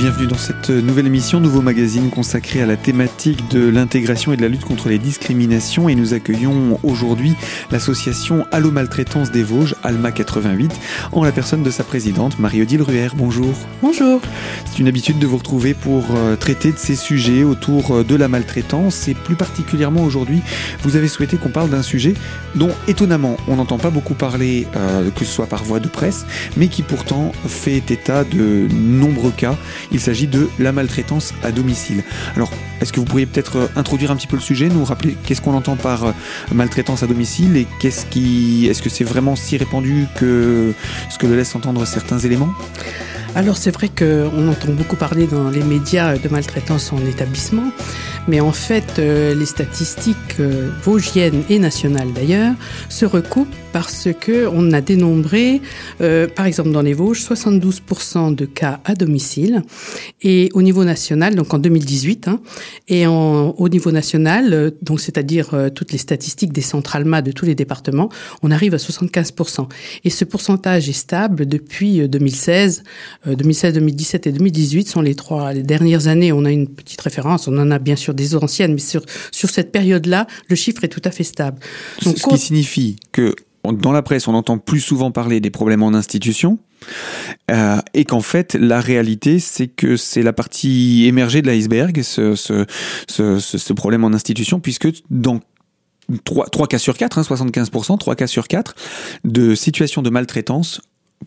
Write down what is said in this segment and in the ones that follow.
bienvenue dans cette nouvelle émission, nouveau magazine consacré à la thématique de l'intégration et de la lutte contre les discriminations. Et nous accueillons aujourd'hui l'association Allo Maltraitance des Vosges, Alma 88, en la personne de sa présidente, Marie-Odile Ruher. Bonjour. Bonjour. C'est une habitude de vous retrouver pour euh, traiter de ces sujets autour euh, de la maltraitance. Et plus particulièrement aujourd'hui, vous avez souhaité qu'on parle d'un sujet dont étonnamment on n'entend pas beaucoup parler, euh, que ce soit par voie de presse, mais qui pourtant fait état de nombreux cas il s'agit de la maltraitance à domicile. Alors, est-ce que vous pourriez peut-être euh, introduire un petit peu le sujet, nous rappeler qu'est-ce qu'on entend par euh, maltraitance à domicile et qu'est-ce qui, est-ce que c'est vraiment si répandu que ce que le laisse entendre certains éléments? Alors c'est vrai qu'on entend beaucoup parler dans les médias de maltraitance en établissement, mais en fait euh, les statistiques vosgiennes et nationales d'ailleurs se recoupent parce que on a dénombré, euh, par exemple dans les Vosges, 72% de cas à domicile et au niveau national, donc en 2018, hein, et en, au niveau national, euh, donc c'est-à-dire euh, toutes les statistiques des centrales MA de tous les départements, on arrive à 75%. Et ce pourcentage est stable depuis 2016, 2016, 2017 et 2018 sont les trois dernières années. On a une petite référence, on en a bien sûr des anciennes, mais sur sur cette période-là, le chiffre est tout à fait stable. Donc, ce qui signifie que dans la presse, on entend plus souvent parler des problèmes en institution, euh, et qu'en fait, la réalité, c'est que c'est la partie émergée de l'iceberg, ce, ce, ce, ce, problème en institution, puisque dans 3, 3 cas sur 4, hein, 75%, 3 cas sur 4 de situations de maltraitance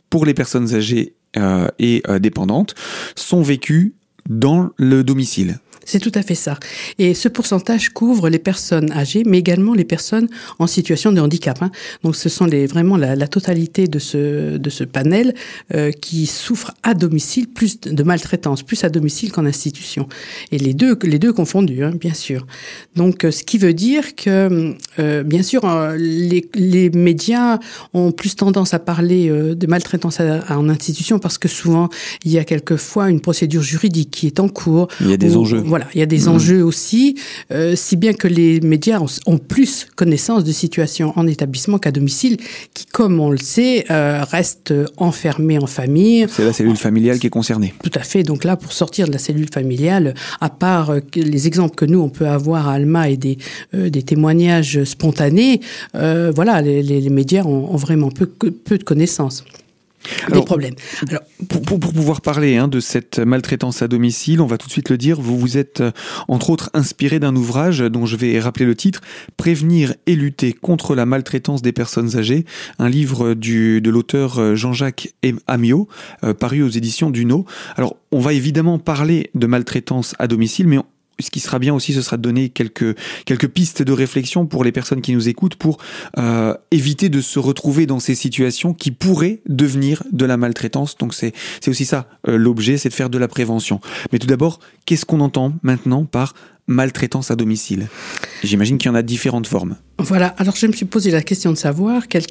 pour les personnes âgées euh, et euh, dépendantes sont vécues dans le domicile. C'est tout à fait ça. Et ce pourcentage couvre les personnes âgées, mais également les personnes en situation de handicap. Hein. Donc, ce sont les, vraiment la, la, totalité de ce, de ce panel euh, qui souffrent à domicile, plus de maltraitance, plus à domicile qu'en institution. Et les deux, les deux confondus, hein, bien sûr. Donc, euh, ce qui veut dire que, euh, bien sûr, les, les, médias ont plus tendance à parler de maltraitance en institution parce que souvent, il y a quelquefois une procédure juridique qui est en cours. Il y a des enjeux voilà, il y a des mmh. enjeux aussi, euh, si bien que les médias ont, plus connaissance de situations en établissement qu'à domicile, qui, comme on le sait, euh, restent enfermés en famille. C'est la cellule familiale qui est concernée. Tout à fait. Donc là, pour sortir de la cellule familiale, à part euh, les exemples que nous on peut avoir à Alma et des, des témoignages spontanés, voilà, les, les, les, médias ont, ont vraiment peu, peu de connaissances des problèmes. Alors, pour, pour, pour, pouvoir parler hein, de cette maltraitance à domicile, on va tout de suite le dire, vous vous êtes euh, entre autres inspiré d'un ouvrage dont je vais rappeler le titre, Prévenir et lutter contre la maltraitance des personnes âgées, un livre du, de l'auteur euh, Jean-Jacques Amiot, euh, paru aux éditions Duno. Alors, on va évidemment parler de maltraitance à domicile, mais ce qui sera bien aussi, ce sera de donner quelques, quelques pistes de réflexion pour les personnes qui nous écoutent pour euh, éviter de se retrouver dans ces situations qui pourraient devenir de la maltraitance. Donc c'est aussi ça euh, l'objet, c'est de faire de la prévention. Mais tout d'abord, qu'est-ce qu'on entend maintenant par maltraitance à domicile J'imagine qu'il y en a différentes formes. Voilà, alors je me suis posé la question de savoir quelle,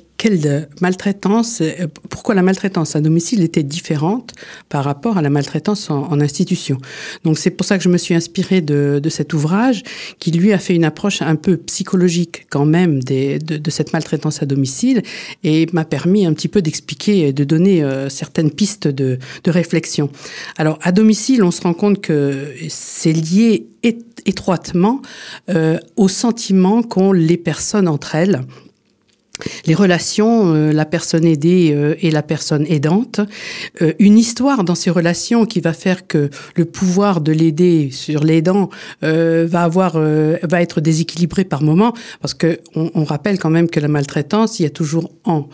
maltraitance, euh, pourquoi la maltraitance à domicile était différente par rapport à la maltraitance en, institution. Donc c'est pour ça que je me suis inspirée de, cet ouvrage qui lui a fait une approche un peu psychologique quand même de, cette maltraitance à domicile et m'a permis un petit peu d'expliquer et de donner euh, certaines pistes de réflexion. Alors à domicile, on se rend compte que c'est lié étroitement euh, au sentiment qu'ont les personnes entre elles. Les relations, euh, la personne aidée euh, et la personne aidante, une histoire dans ces relations qui va faire que le pouvoir de l'aider sur l'aidant va avoir, va être déséquilibré par moment, parce que on, on, rappelle quand même que la maltraitance, il y a toujours en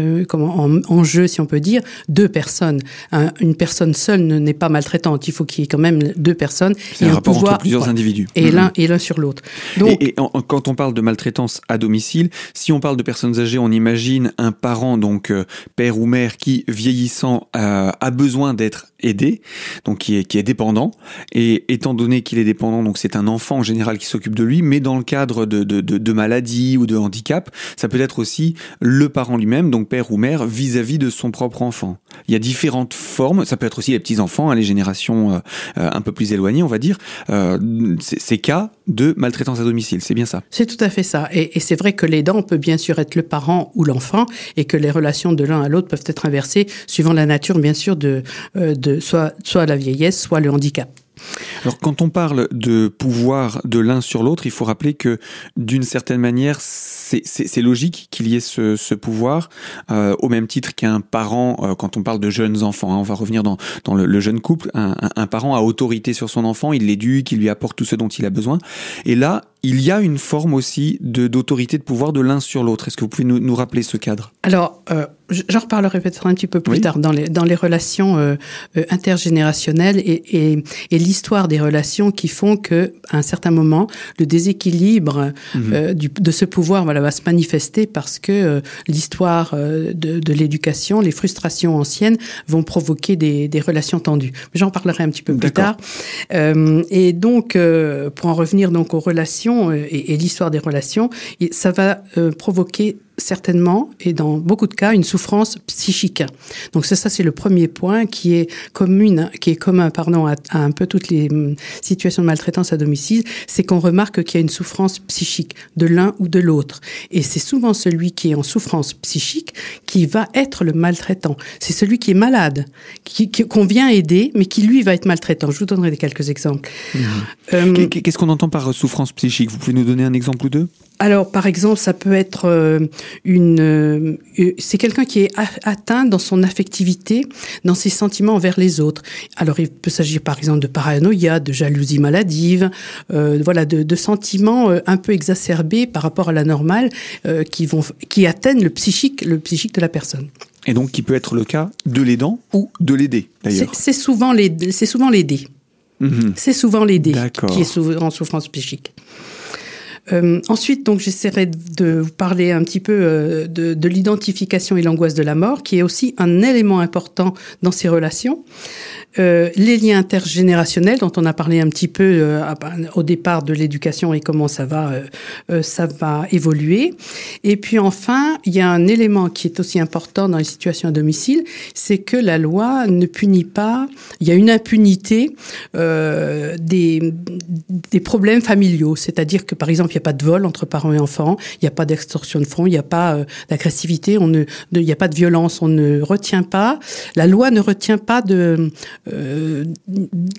euh, comment en, en, jeu, si on peut dire, deux personnes. Un, une personne seule n'est pas maltraitante. Il faut qu'il y ait quand même deux personnes. C'est un, rapport pouvoir, entre plusieurs individus. Et mmh. l'un et l'un sur l'autre. Donc, et, et en, quand on parle de maltraitance à domicile, si on parle de personnes âgées, on imagine un parent, donc euh, père ou mère, qui vieillissant euh, a besoin d'être aidé, donc qui est, qui est dépendant. Et étant donné qu'il est dépendant, donc c'est un enfant en général qui s'occupe de lui, mais dans le cadre de, de, de, de maladie ou de handicap, ça peut être aussi le parent lui-même, donc père ou mère, vis-à-vis -vis de son propre enfant. Il y a différentes formes, ça peut être aussi les petits-enfants, hein, les générations euh, un peu plus éloignées, on va dire. Euh, ces cas de maltraitance à domicile, c'est bien ça C'est tout à fait ça. Et, c'est vrai que l'aidant peut bien sûr être le parent ou l'enfant, et que les relations de l'un à l'autre peuvent être inversées suivant la nature, bien sûr, de, euh, soit la vieillesse, soit le handicap. Alors quand on parle de pouvoir de l'un sur l'autre, il faut rappeler que d'une certaine manière, c'est logique qu'il y ait ce, ce pouvoir, euh, au même titre qu'un parent, euh, quand on parle de jeunes enfants, hein, on va revenir dans, dans le, le jeune couple, un, un, un, parent a autorité sur son enfant, il l'éduque, il lui apporte tout ce dont il a besoin. Et là, il y a une forme aussi d'autorité de, pouvoir de l'un sur l'autre. Est-ce que vous pouvez nous, nous rappeler ce cadre? Alors, euh, j'en reparlerai peut-être un petit peu plus oui. tard dans les, dans les relations euh, euh, intergénérationnelles et, et, et l'histoire des relations qui font que, à un certain moment, le déséquilibre -hmm. du, de ce pouvoir voilà, va se manifester parce que euh, l'histoire de, de l'éducation, les frustrations anciennes vont provoquer des, des relations tendues. J'en parlerai un petit peu plus tard. et donc, pour en revenir donc aux relations euh, et, et l'histoire des relations, ça va euh, provoquer certainement, et dans beaucoup de cas, une souffrance psychique. Donc ça, ça c'est le premier point qui est commune, qui est commun, pardon, à, à un peu toutes les hum, situations de maltraitance à domicile, c'est qu'on remarque qu'il y a une souffrance psychique de l'un ou de l'autre. Et c'est souvent celui qui est en souffrance psychique qui va être le maltraitant. C'est celui qui est malade, qui, qu'on vient aider, mais qui lui va être maltraitant. Je vous donnerai quelques exemples. Mmh. Euh, Qu'est-ce qu'on entend par souffrance psychique? Vous pouvez nous donner un exemple ou deux? Alors, par exemple, ça peut être euh, une. Euh, c'est quelqu'un qui est atteint dans son affectivité, dans ses sentiments envers les autres. Alors, il peut s'agir, par exemple, de paranoïa, de jalousie maladive, euh, voilà, de, de, sentiments un peu exacerbés par rapport à la normale, euh, qui vont, qui atteignent le psychique, le psychique de la personne. Et donc, qui peut être le cas de l'aidant ou de l'aider, d'ailleurs. C'est souvent l'aider. C'est souvent l'aider. Mmh. C'est souvent l'aider qui est en souffrance psychique. Euh, ensuite, donc, j'essaierai de vous parler un petit peu euh, de, de l'identification et l'angoisse de la mort, qui est aussi un élément important dans ces relations. Euh, les liens intergénérationnels dont on a parlé un petit peu euh, au départ de l'éducation et comment ça va euh, euh, ça va évoluer. Et puis enfin il y a un élément qui est aussi important dans les situations à domicile c'est que la loi ne punit pas il y a une impunité euh, des, des problèmes familiaux. C'est-à-dire que par exemple il n'y a pas de vol entre parents et enfants il n'y a pas d'extorsion de fonds il n'y a pas euh, d'agressivité il n'y a pas de violence on ne retient pas. La loi ne retient pas de euh,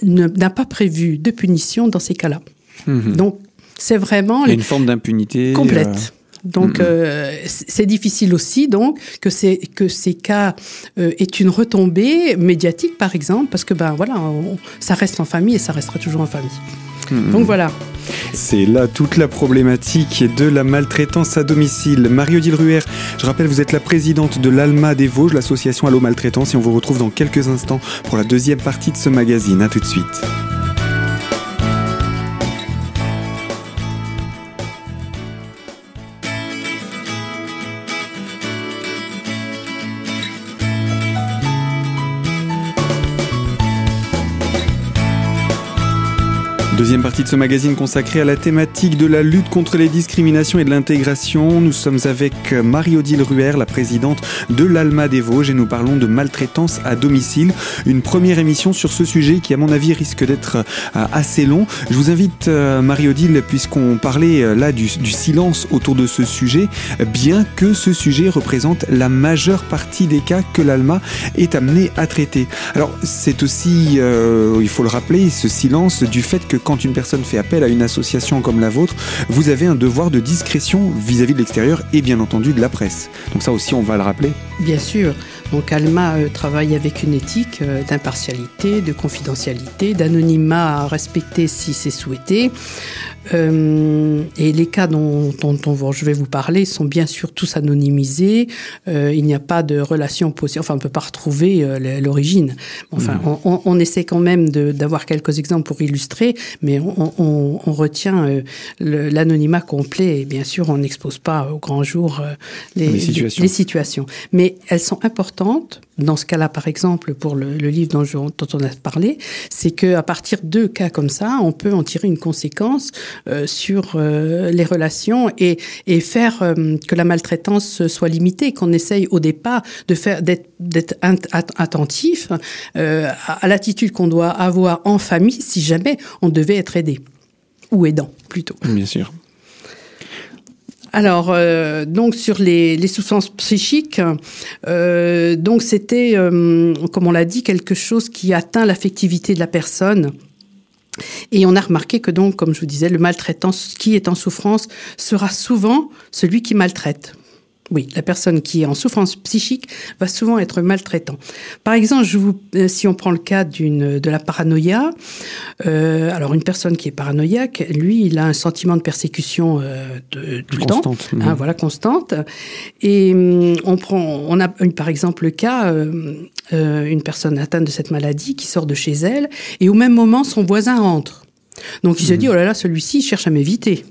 n'a pas prévu de punition dans ces cas-là. Mmh. Donc, c'est vraiment... une forme d'impunité complète. Euh... Donc mmh. euh, c'est difficile aussi donc que c'est que ces cas euh, est une retombée médiatique par exemple parce que ben voilà on, ça reste en famille et ça restera toujours en famille. Mmh. Donc voilà. C'est là toute la problématique de la maltraitance à domicile. Marie-Odile Ruher, je rappelle, vous êtes la présidente de l'ALMA des Vosges, l'association Allo Maltraitance, et on vous retrouve dans quelques instants pour la deuxième partie de ce magazine. A tout de suite. Deuxième partie de ce magazine consacré à la thématique de la lutte contre les discriminations et de l'intégration. Nous sommes avec Marie-Odile Ruher, la présidente de l'Alma des Vosges et nous parlons de maltraitance à domicile. Une première émission sur ce sujet qui à mon avis risque d'être assez long. Je vous invite Marie-Odile puisqu'on parlait là du, silence autour de ce sujet, bien que ce sujet représente la majeure partie des cas que l'Alma est amené à traiter. Alors c'est aussi, euh, il faut le rappeler, ce silence du fait que quand une personne fait appel à une association comme la vôtre, vous avez un devoir de discrétion vis-à-vis -vis de l'extérieur et bien entendu de la presse. Donc ça aussi, on va le rappeler. Bien sûr. Donc Alma euh, travaille avec une éthique euh, d'impartialité, de confidentialité, d'anonymat à respecter si c'est souhaité. Euh, et les cas dont, dont, dont, je vais vous parler sont bien sûr tous anonymisés. Il n'y a pas de relation possible. Enfin, on ne peut pas retrouver l'origine. Enfin, mmh. on, on, essaie quand même d'avoir quelques exemples pour illustrer, mais on, on, on retient euh, l'anonymat complet. Et bien sûr, on n'expose pas au grand jour euh, les, les, situations. les, situations. Mais elles sont importantes. Dans ce cas-là, par exemple, pour le, le livre dont, je, dont on a parlé, c'est qu'à partir de cas comme ça, on peut en tirer une conséquence euh, sur les relations et, et faire que la maltraitance soit limitée, qu'on essaye au départ de faire d'être attentif à, à l'attitude qu'on doit avoir en famille si jamais on devait être aidé ou aidant plutôt. Bien sûr. Alors, euh, donc sur les, les souffrances psychiques, euh, donc c'était, euh, comme on l'a dit, quelque chose qui atteint l'affectivité de la personne. Et on a remarqué que donc, comme je vous disais, le maltraitant qui est en souffrance sera souvent celui qui maltraite. Oui, la personne qui est en souffrance psychique va souvent être maltraitant. Par exemple, je vous, euh, si on prend le cas d'une de la paranoïa, euh, alors une personne qui est paranoïaque, lui, il a un sentiment de persécution euh, de, tout le temps, hein, mhm. voilà constante. Et hum, on prend, on a par exemple le cas euh, une personne atteinte de cette maladie qui sort de chez elle et au même moment son voisin entre. Donc il se dit mhm. oh là là, celui-ci cherche à m'éviter.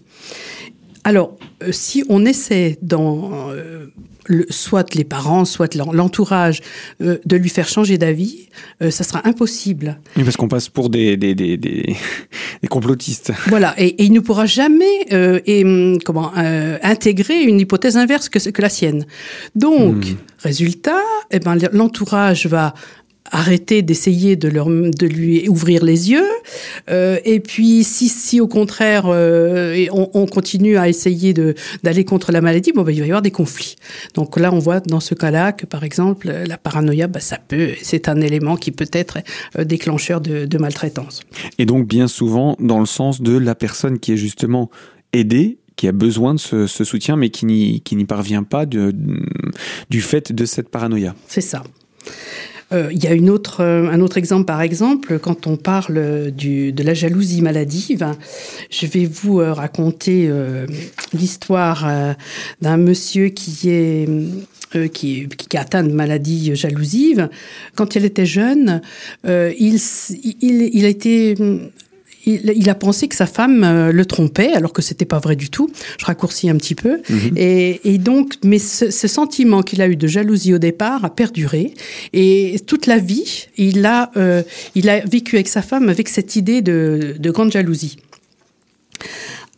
Alors, euh, si on essaie dans euh, soit les parents, soit l'entourage, euh, de lui faire changer d'avis, ça sera impossible. Oui, parce qu'on passe pour des, des, des, des, complotistes. Voilà, et, il ne pourra jamais et, hum, comment, intégrer une hypothèse inverse que, que la sienne. Donc, hmm. résultat, eh ben, l'entourage va arrêter d'essayer de, leur, de lui ouvrir les yeux. Euh, et puis, si, si au contraire, euh, on, on, continue à essayer d'aller contre la maladie, bon, ben, il va y avoir des conflits. Donc là, on voit dans ce cas-là que, par exemple, la paranoïa, ben, ça peut, c'est un élément qui peut être euh, déclencheur de, de maltraitance. Et donc, bien souvent, dans le sens de la personne qui est justement aidée qui a besoin de ce, ce soutien, mais qui n'y parvient pas de, du fait de cette paranoïa. C'est ça. Euh, il y a une autre, euh, un autre exemple, par exemple, quand on parle de la jalousie maladive. Je vais vous euh, raconter l'histoire d'un monsieur qui est qui, qui, atteint de maladie jalousive. Quand il était jeune, il, il, il a été il, a pensé que sa femme euh, le trompait, alors que c'était pas vrai du tout. Je raccourcis un petit peu. Mhm. Et, donc, mais ce, sentiment qu'il a eu de jalousie au départ a perduré. Et toute la vie, il a, euh, il a vécu avec sa femme avec cette idée de, de grande jalousie.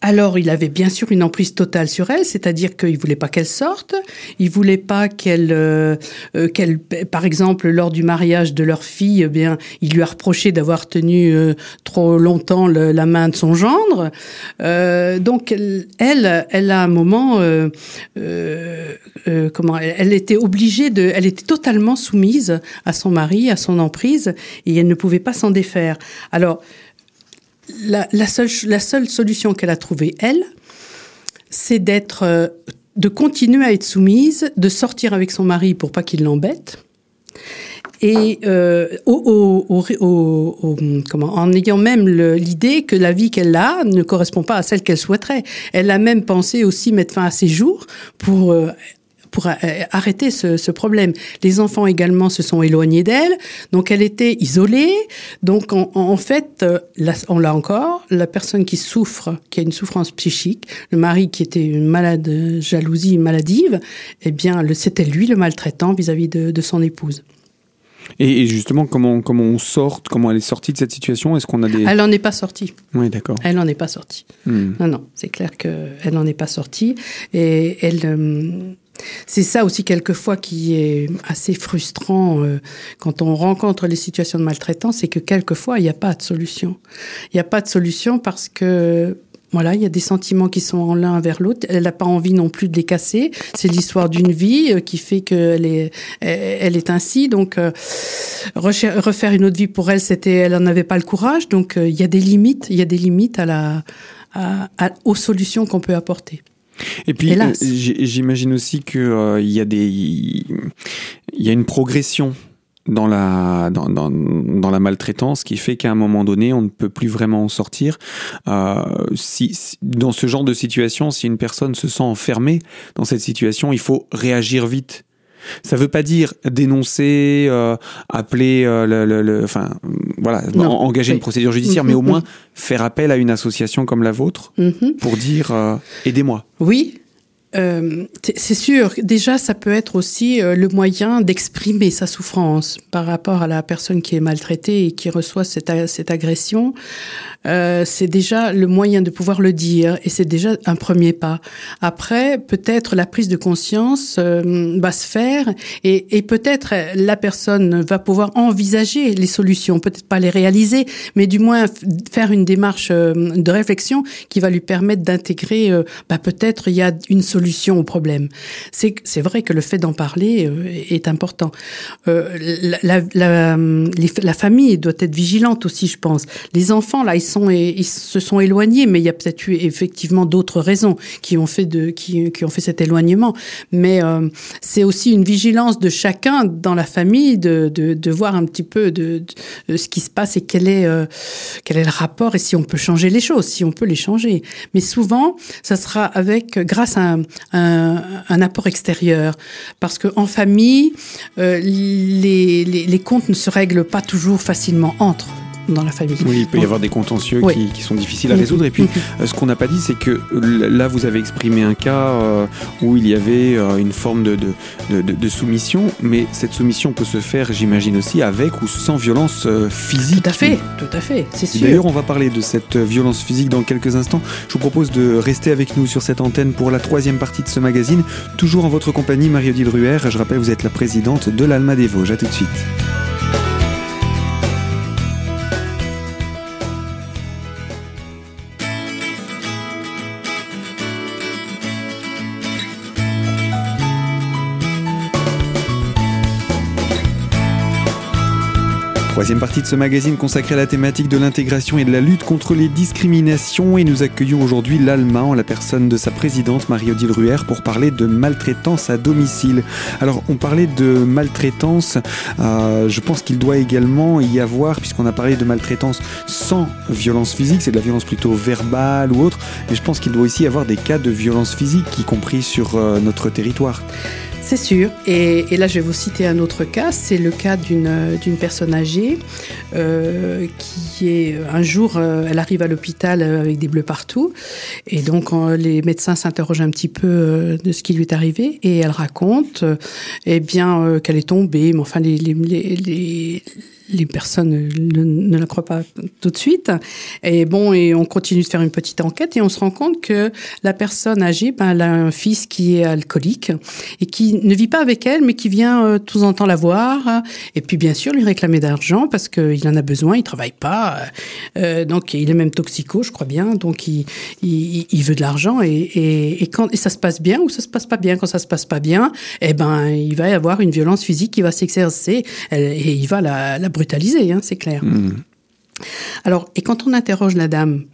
Alors, il avait bien sûr une emprise totale sur elle, c'est-à-dire qu'il voulait pas qu'elle sorte, il voulait pas qu'elle, euh, euh, qu'elle, par exemple, lors du mariage de leur fille, eh bien, il lui a reproché d'avoir tenu euh, trop longtemps la main de son gendre. donc, elle, elle a un moment, comment, elle, elle, était obligée de, elle était totalement soumise à son mari, à son emprise, et elle ne pouvait pas s'en défaire. Alors, la, seule, la seule solution qu'elle a trouvée, elle, c'est d'être, euh, de continuer à être soumise, de sortir avec son mari pour pas qu'il l'embête. Et euh, comment, en ayant même l'idée que la vie qu'elle a ne correspond pas à celle qu'elle souhaiterait. Elle a même pensé aussi mettre fin à ses jours pour euh, pour euh, arrêter ce, ce, problème. Les enfants également se sont éloignés d'elle, donc elle était isolée. Donc en, en fait, euh, on l'a encore, la personne qui souffre, qui a une souffrance psychique, le mari qui était une malade jalousie maladive, eh bien c'était lui le maltraitant vis-à-vis de, de son épouse. Et, justement, comment, comment on sort, comment elle est sortie de cette situation? Est-ce qu'on a des... Elle n'en est pas sortie. Oui, d'accord. Elle n'en est pas sortie. Hmm. Non, non, c'est clair qu'elle n'en est pas sortie. Et elle, euh, c'est ça aussi quelquefois qui est assez frustrant euh, quand on rencontre les situations de maltraitance, c'est que quelquefois il n'y a pas de solution. Il n'y a pas de solution parce que voilà, il y a des sentiments qui sont en l'un vers l'autre. Elle n'a pas envie non plus de les casser. C'est l'histoire d'une vie euh, qui fait qu'elle est, elle est ainsi. Donc, euh, refaire une autre vie pour elle, c'était, elle n'en avait pas le courage. Donc, il y a des limites. Il y a des limites aux solutions qu'on peut apporter. Et puis, euh, j'imagine aussi qu'il euh, y a des, il y a une progression dans la dans, dans, dans la maltraitance qui fait qu'à un moment donné on ne peut plus vraiment en sortir. Euh, si, dans ce genre de situation si une personne se sent enfermée dans cette situation il faut réagir vite ça veut pas dire dénoncer, euh, appeler, euh, le, le, enfin, voilà, engager une procédure judiciaire, mais au moins faire appel à une association comme la vôtre mhm. pour dire euh, aidez-moi. Oui, euh, c'est sûr, déjà, ça peut être aussi euh, le moyen d'exprimer sa souffrance par rapport à la personne qui est maltraitée et qui reçoit cette, agression. Euh, c'est déjà le moyen de pouvoir le dire et c'est déjà un premier pas. Après, peut-être la prise de conscience va se faire et, et peut-être la personne va pouvoir envisager les solutions, peut-être pas les réaliser, mais du moins faire une démarche de réflexion qui va lui permettre d'intégrer, bah, peut-être il y a une solution solution au problème. C'est vrai que le fait d'en parler euh, est important. Euh, la, famille doit être vigilante aussi, je pense. Les enfants là, ils se sont éloignés, mais il y a peut-être eu effectivement d'autres raisons qui ont fait de cet éloignement. Mais euh, c'est aussi une vigilance de chacun dans la famille de, voir un petit peu de, ce qui se passe et quel est quel est le rapport et si on peut changer les choses, si on peut les changer. Mais souvent, ça sera avec grâce à un, apport extérieur. Parce qu'en famille, euh, les comptes ne se règlent pas toujours facilement entre dans la famille. Oui, il peut y avoir des contentieux qui, qui, sont difficiles à résoudre. Et puis, euh, ce qu'on n'a pas dit, c'est que là, vous avez exprimé un cas euh, où il y avait euh, une forme de, de, de, de, soumission, mais cette soumission peut se faire, j'imagine aussi, avec ou sans violence physique. Tout à fait, tout à fait, c'est sûr. D'ailleurs, on va parler de cette violence physique dans quelques instants. Je vous propose de rester avec nous sur cette antenne pour la troisième partie de ce magazine, toujours en votre compagnie, Marie-Odile Ruher. Je rappelle, vous êtes la présidente de l'Alma des Vosges. À tout de suite. Troisième partie de ce magazine consacré à la thématique de l'intégration et de la lutte contre les discriminations et nous accueillons aujourd'hui l'Alma en la personne de sa présidente Marie-Odile Ruher pour parler de maltraitance à domicile. Alors on parlait de maltraitance, euh, je pense qu'il doit également y avoir, puisqu'on a parlé de maltraitance sans violence physique, c'est de la violence plutôt verbale ou autre, mais je pense qu'il doit aussi y avoir des cas de violence physique, y compris sur euh, notre territoire. C'est sûr. Et, là, je vais vous citer un autre cas. C'est le cas d'une d'une personne âgée euh, qui est un jour, euh, elle arrive à l'hôpital avec des bleus partout, et donc euh, les médecins s'interrogent un petit peu euh, de ce qui lui est arrivé, et elle raconte, euh, eh bien, qu'elle est tombée, mais enfin les, les, les les personnes ne, la croient pas tout de suite. Et bon, et on continue de faire une petite enquête et on se rend compte que la personne âgée, ben, elle a un fils qui est alcoolique et qui ne vit pas avec elle, mais qui vient euh, tous en temps la voir. Et puis, bien sûr, lui réclamer d'argent parce qu'il en a besoin, il travaille pas. Euh, donc, il est même toxico, je crois bien. Donc, il, veut de l'argent et, quand ça se passe bien ou ça se passe pas bien? Quand ça se passe pas bien, eh ben, il va y avoir une violence physique qui va s'exercer et il va la, la brutalisé, hein, c'est clair. Mmh. Alors, et quand on interroge la dame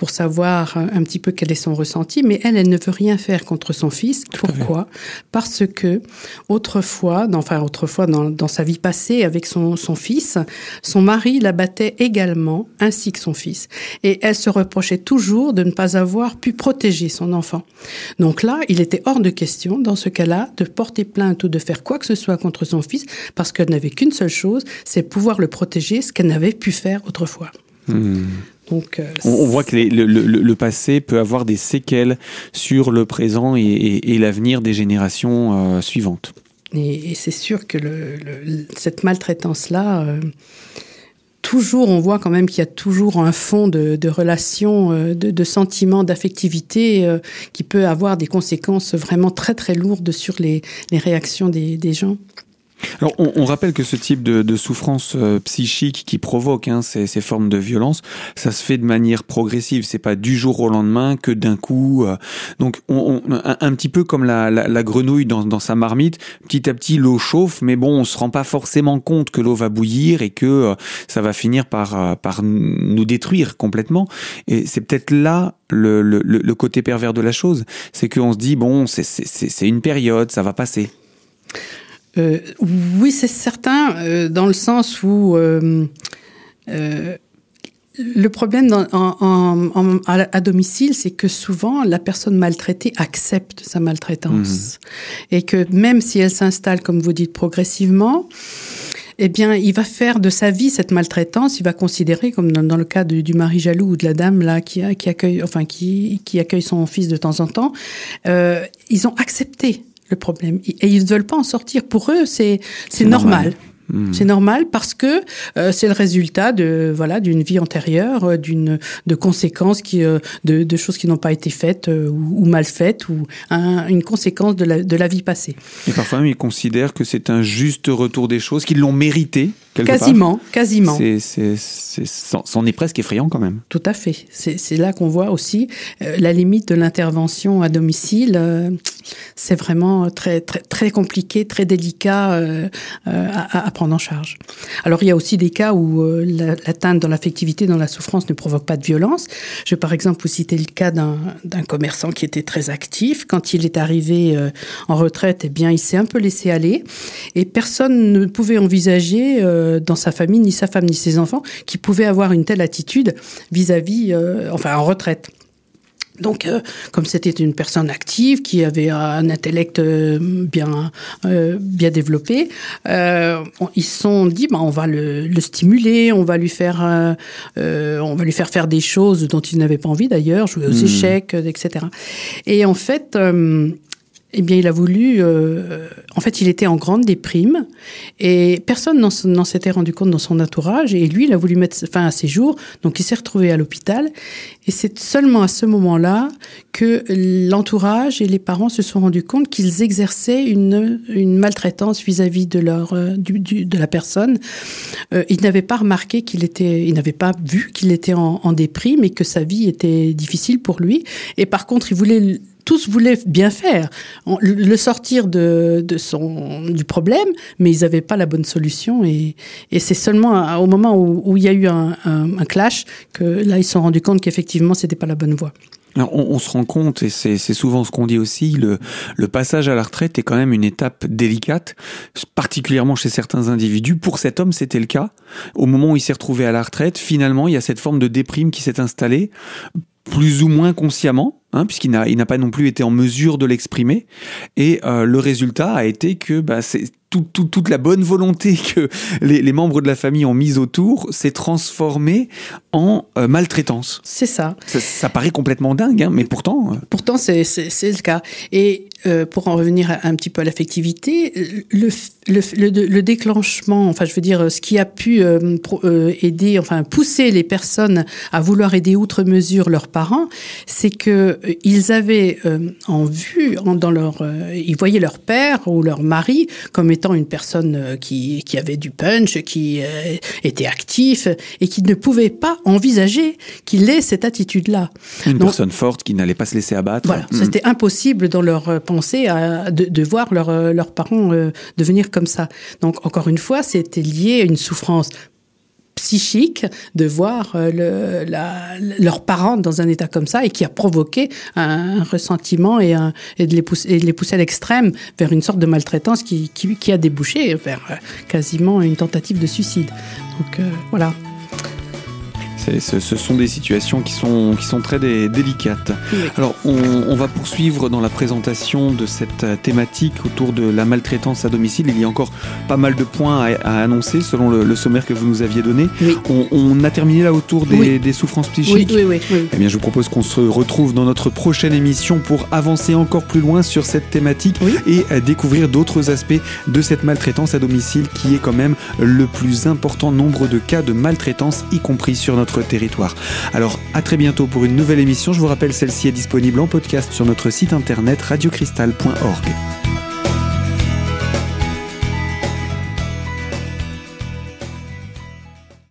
pour savoir un petit peu quel est son ressenti, mais elle, elle ne veut rien faire contre son fils. Tout Pourquoi? Parce que autrefois, dans, enfin autrefois dans, dans, sa vie passée avec son, son fils, son mari la battait également, ainsi que son fils. Et elle se reprochait toujours de ne pas avoir pu protéger son enfant. Donc là, il était hors de question, dans ce cas-là, de porter plainte ou de faire quoi que ce soit contre son fils, parce qu'elle n'avait qu'une seule chose, c'est pouvoir le protéger, ce qu'elle n'avait pu faire autrefois. Mmh. Donc, euh, on, voit que les, le, le, le, passé peut avoir des séquelles sur le présent et, et, et l'avenir des générations euh, suivantes. Et, et c'est sûr que cette maltraitance-là, euh, toujours, on voit quand même qu'il y a toujours un fond de, de relations, euh, de, de, sentiments, d'affectivité qui peut avoir des conséquences vraiment très très lourdes sur les, les réactions des, des gens. Alors, on, on, rappelle que ce type de, de souffrance euh, psychique qui provoque hein, ces, ces, formes de violence, ça se fait de manière progressive. C'est pas du jour au lendemain que d'un coup. Euh, donc, on, on, un, petit peu comme la, la, la grenouille dans, dans, sa marmite, petit à petit l'eau chauffe, mais bon, on se rend pas forcément compte que l'eau va bouillir et que euh, ça va finir par, euh, par nous détruire complètement. Et c'est peut-être là le, le, le, côté pervers de la chose, c'est qu'on se dit bon, c'est une période, ça va passer. Euh, oui, c'est certain, euh, dans le sens où euh, le problème dans, en, en, en, à, domicile, c'est que souvent la personne maltraitée accepte sa maltraitance. Mmh. Et que même si elle s'installe, comme vous dites, progressivement, eh bien, il va faire de sa vie cette maltraitance. Il va considérer, comme dans, le cas du, mari jaloux ou de la dame là qui, qui accueille, enfin qui, qui accueille son fils de temps en temps, euh, ils ont accepté le problème et ils ne veulent pas en sortir. Pour eux, c'est c'est normal. Hmm. C'est normal parce que euh, c'est le résultat de voilà d'une vie antérieure, euh, d'une de conséquences qui euh, de, de, choses qui n'ont pas été faites ou, mal faites ou une conséquence de la, de la vie passée. Et parfois même ils considèrent que c'est un juste retour des choses, qu'ils l'ont mérité. Quasiment, quasiment. C'est, c'en est presque effrayant quand même. Tout à fait. C'est là qu'on voit aussi la limite de l'intervention à domicile. c'est vraiment très, très, très compliqué, très délicat à, à en charge. Alors il y a aussi des cas où euh, l'atteinte dans l'affectivité, dans la souffrance ne provoque pas de violence. Je vais par exemple vous citer le cas d'un commerçant qui était très actif. Quand il est arrivé euh, en retraite, eh bien il s'est un peu laissé aller et personne ne pouvait envisager euh, dans sa famille, ni sa femme, ni ses enfants, qui pouvait avoir une telle attitude vis-à-vis, -vis, enfin en retraite. Donc, euh, comme c'était une personne active qui avait un intellect euh, bien euh, bien développé, ils se sont dit, bah, on va le, le, stimuler, on va lui faire on va lui faire faire des choses dont il n'avait pas envie d'ailleurs, jouer aux mmh. échecs, etc. Et en fait, eh bien, il a voulu. Euh, en fait, il était en grande déprime et personne n'en s'était rendu compte dans son entourage. Et lui, il a voulu mettre fin à ses jours. Donc, il s'est retrouvé à l'hôpital. Et c'est seulement à ce moment-là que l'entourage et les parents se sont rendus compte qu'ils exerçaient une, maltraitance vis-à-vis de leur euh, de la personne. Euh, ils n'avaient pas remarqué qu'il était, ils n'avaient pas vu qu'il était en, en déprime et que sa vie était difficile pour lui. Et par contre, ils voulaient tous voulaient bien faire, le sortir de, son, du problème, mais ils n'avaient pas la bonne solution. Et, c'est seulement au moment où, il y a eu un, clash que là, ils se sont rendus compte qu'effectivement, c'était pas la bonne voie. on, se rend compte, et c'est souvent ce qu'on dit aussi, le, passage à la retraite est quand même une étape délicate, particulièrement chez certains individus. Pour cet homme, c'était le cas. Au moment où il s'est retrouvé à la retraite, finalement, il y a cette forme de déprime qui s'est installée, plus ou moins consciemment. Hein, puisqu'il n'a, pas non plus été en mesure de l'exprimer. Et euh, le résultat a été que bah, c'est toute la bonne volonté que les, membres de la famille ont mise autour s'est transformée en euh, maltraitance. C'est ça. ça. paraît complètement dingue, hein, mais pourtant. Euh, pourtant, c'est, le cas. Et pour en revenir un petit peu à l'affectivité, le, le, déclenchement, enfin, je veux dire, ce qui a pu aider, enfin, pousser les personnes à vouloir aider outre mesure leurs parents, c'est que ils avaient euh, en vue, dans leur, euh, ils voyaient leur père ou leur mari comme étant une personne qui, qui avait du punch, qui était actif et qui ne pouvait pas envisager qu'il ait cette attitude-là. Une personne forte qui n'allait pas se laisser abattre. Voilà, mm. c'était impossible dans leur pensée à, de, de, voir leurs parents devenir comme ça. Donc encore une fois, c'était lié à une souffrance psychique de voir euh, le, leurs parents dans un état comme ça et qui a provoqué un, ressentiment et, de les pousser, et de les pousser à l'extrême vers une sorte de maltraitance qui, a débouché vers euh, quasiment une tentative de suicide. Donc euh, voilà. Ce, sont des situations qui sont, qui sont très délicates. Alors, on, va poursuivre dans la présentation de cette thématique autour de la maltraitance à domicile. Il y a encore pas mal de points à, annoncer selon le, sommaire que vous nous aviez donné. On, a terminé là autour des, souffrances psychiques. Oui, oui, Eh bien, je vous propose qu'on se retrouve dans notre prochaine émission pour avancer encore plus loin sur cette thématique et euh, découvrir d'autres aspects de cette maltraitance à domicile qui est quand même le plus important nombre de cas de maltraitance, y compris sur territoire. Alors à très bientôt pour une nouvelle émission. Je vous rappelle, celle-ci est disponible en podcast sur notre site internet radiocristal.org.